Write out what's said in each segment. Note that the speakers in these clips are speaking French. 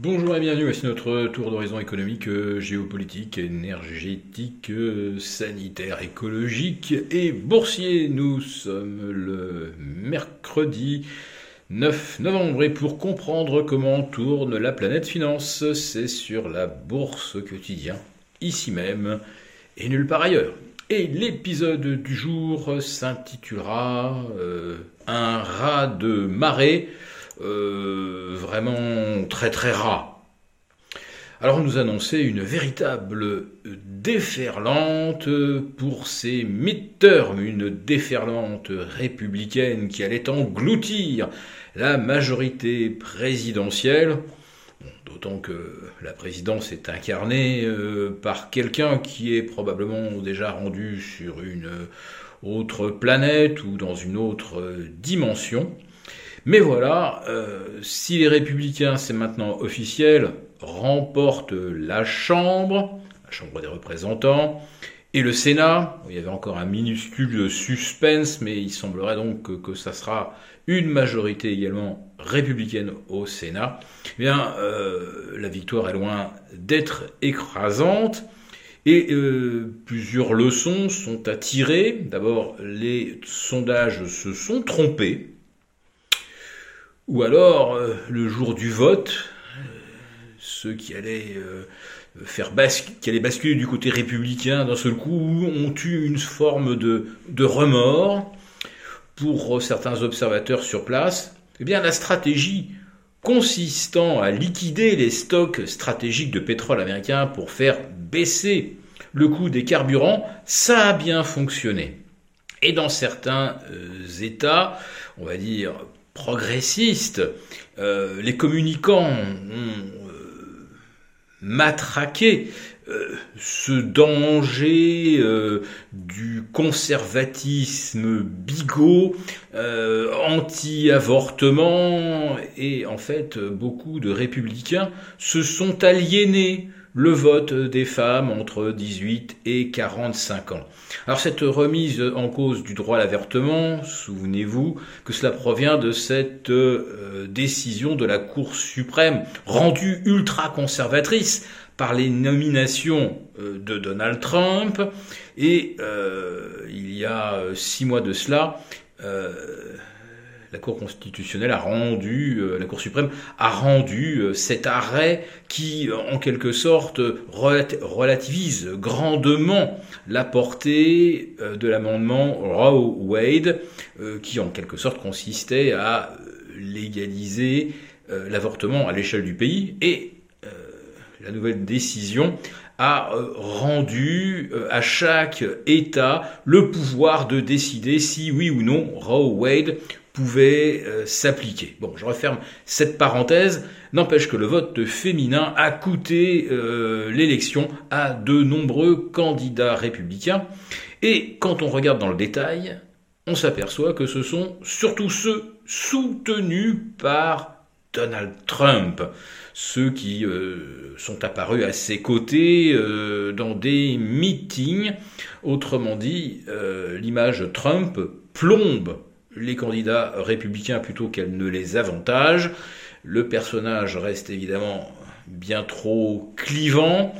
Bonjour et bienvenue, voici notre tour d'horizon économique, géopolitique, énergétique, sanitaire, écologique et boursier. Nous sommes le mercredi 9 novembre et pour comprendre comment tourne la planète finance, c'est sur la bourse quotidien, ici même et nulle part ailleurs. Et l'épisode du jour s'intitulera euh, Un rat de marée euh, vraiment très très rat. Alors on nous annonçait une véritable déferlante pour ces midterms, une déferlante républicaine qui allait engloutir la majorité présidentielle. D'autant que la présidence est incarnée euh, par quelqu'un qui est probablement déjà rendu sur une autre planète ou dans une autre dimension. Mais voilà, euh, si les républicains, c'est maintenant officiel, remportent la Chambre, la Chambre des représentants, et le Sénat, il y avait encore un minuscule suspense, mais il semblerait donc que, ça sera une majorité également républicaine au Sénat, eh bien, euh, la victoire est loin d'être écrasante. Et euh, plusieurs leçons sont à tirer. D'abord, les sondages se sont trompés. Ou alors, euh, le jour du vote, euh, ceux qui allaient euh, faire basculer du côté républicain d'un seul coup ont eu une forme de, de remords pour certains observateurs sur place. Eh bien, la stratégie consistant à liquider les stocks stratégiques de pétrole américain pour faire baisser le coût des carburants, ça a bien fonctionné. Et dans certains États, on va dire progressistes, euh, les communicants ont euh, matraqué euh, ce danger du conservatisme bigot, anti-avortement, et en fait beaucoup de républicains se sont aliénés le vote des femmes entre 18 et 45 ans. Alors cette remise en cause du droit à l'avortement, souvenez-vous que cela provient de cette euh, décision de la Cour suprême rendue ultra conservatrice par les nominations euh, de Donald Trump et euh, il y a six mois de cela la Cour constitutionnelle a rendu, euh, la Cour suprême a rendu euh, cet arrêt qui, en quelque sorte, relativise grandement la portée euh, de l'amendement Roe-Wade, qui, en quelque sorte, consistait à légaliser l'avortement à l'échelle du pays et la nouvelle décision a rendu à chaque État le pouvoir de décider si oui ou non Roe Wade pouvait euh, s'appliquer. Bon, je referme cette parenthèse. N'empêche que le vote féminin a coûté euh, l'élection à de nombreux candidats républicains. Et quand on regarde dans le détail, on s'aperçoit que ce sont surtout ceux soutenus par Donald Trump, ceux qui euh, sont apparus à ses côtés dans des meetings. Autrement dit, l'image Trump plombe les candidats républicains plutôt qu'elle ne les avantage. Le personnage reste évidemment bien trop clivant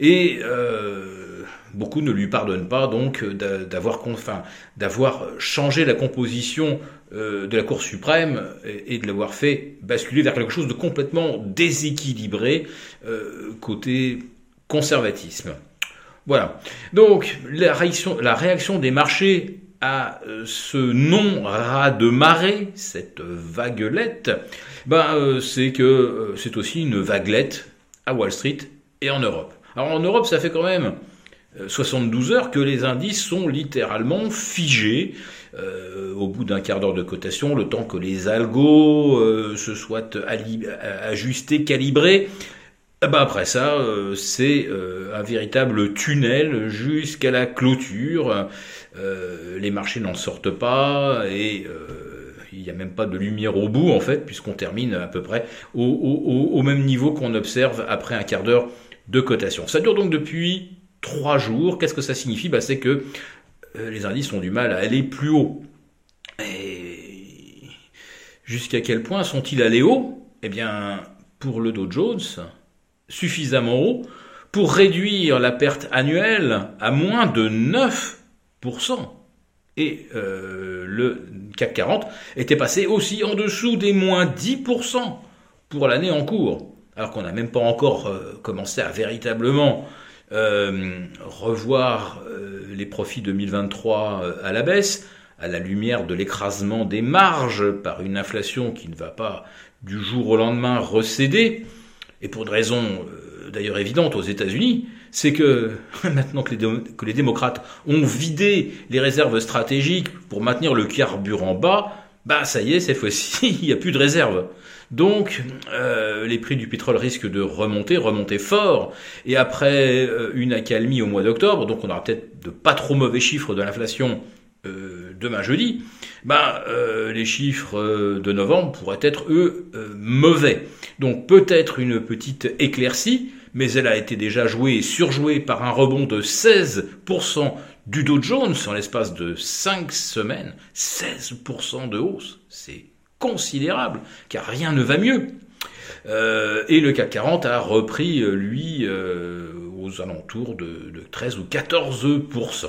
et euh, beaucoup ne lui pardonnent pas donc d'avoir changé la composition euh, de la Cour suprême et, de l'avoir fait basculer vers quelque chose de complètement déséquilibré euh, côté conservatisme. Voilà. Donc la réaction des marchés à euh, ce non-rat de marée, cette vaguelette, ben, euh, c'est que euh, c'est aussi une vaguelette à Wall Street et en Europe. Alors en Europe, ça fait quand même 72 heures que les indices sont littéralement figés. au bout d'un quart d'heure de cotation, le temps que les algos se soient ajustés, calibrés, ben après ça, euh, c'est euh, un véritable tunnel jusqu'à la clôture. Euh, les marchés n'en sortent pas et il n'y a même pas de lumière au bout en fait, puisqu'on termine à peu près au, même niveau qu'on observe après un quart d'heure de cotation. Ça dure donc depuis trois jours. Qu'est-ce que ça signifie? Bah, C'est que les indices ont du mal à aller plus haut. Et jusqu'à quel point sont-ils allés haut? Eh bien, pour le Dow Jones, suffisamment haut pour réduire la perte annuelle à moins de 9%. Et euh, le CAC 40 était passé aussi en dessous des moins 10% pour l'année en cours, alors qu'on n'a même pas encore euh, commencé à véritablement euh, revoir les profits 2023 à la baisse, à la lumière de l'écrasement des marges par une inflation qui ne va pas du jour au lendemain recéder, et pour une raison d'ailleurs évidente aux États-Unis, c'est que maintenant que les, démocrates ont vidé les réserves stratégiques pour maintenir le carburant bas, bah ça y est, cette fois-ci, il n'y a plus de réserves. Donc euh, les prix du pétrole risquent de remonter, remonter fort. Et après euh, une accalmie au mois d'octobre, donc on aura peut-être de pas trop mauvais chiffres de l'inflation euh, demain jeudi, bah, les chiffres de novembre pourraient être eux mauvais. Donc peut-être une petite éclaircie, mais elle a été déjà jouée et surjouée par un rebond de 16% du Dow Jones en l'espace de 5 semaines. 16% de hausse, c'est considérable, car rien ne va mieux. Euh, et le CAC 40 a repris, euh, lui, euh, aux alentours de, de 13 ou 14%.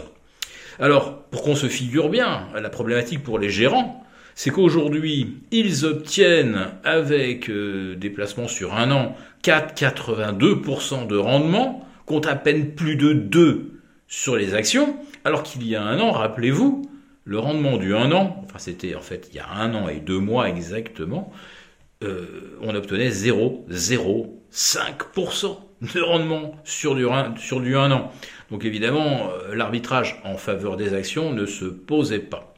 Alors, pour qu'on se figure bien, la problématique pour les gérants, c'est qu'aujourd'hui, ils obtiennent avec euh, des placements sur un an 4,82% de rendement, compte à peine plus de 2 sur les actions, alors qu'il y a un an, rappelez-vous, le rendement du un an, enfin c'était en fait il y a un an et deux mois exactement, euh, on obtenait 0,05% de rendement sur du, sur du 1 an. Donc évidemment, euh, l'arbitrage en faveur des actions ne se posait pas.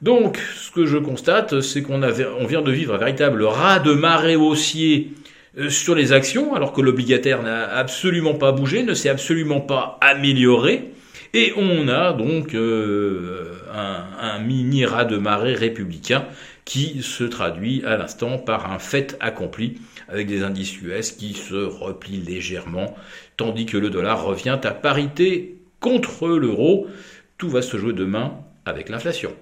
Donc, ce que je constate, c'est qu'on on vient de vivre un véritable raz de marée haussier euh, sur les actions, alors que l'obligataire n'a absolument pas bougé, ne s'est absolument pas amélioré, et on a donc euh, un, un, mini raz de marée républicain qui se traduit à l'instant par un fait accompli avec des indices US qui se replient légèrement, tandis que le dollar revient à parité contre l'euro. Tout va se jouer demain avec l'inflation.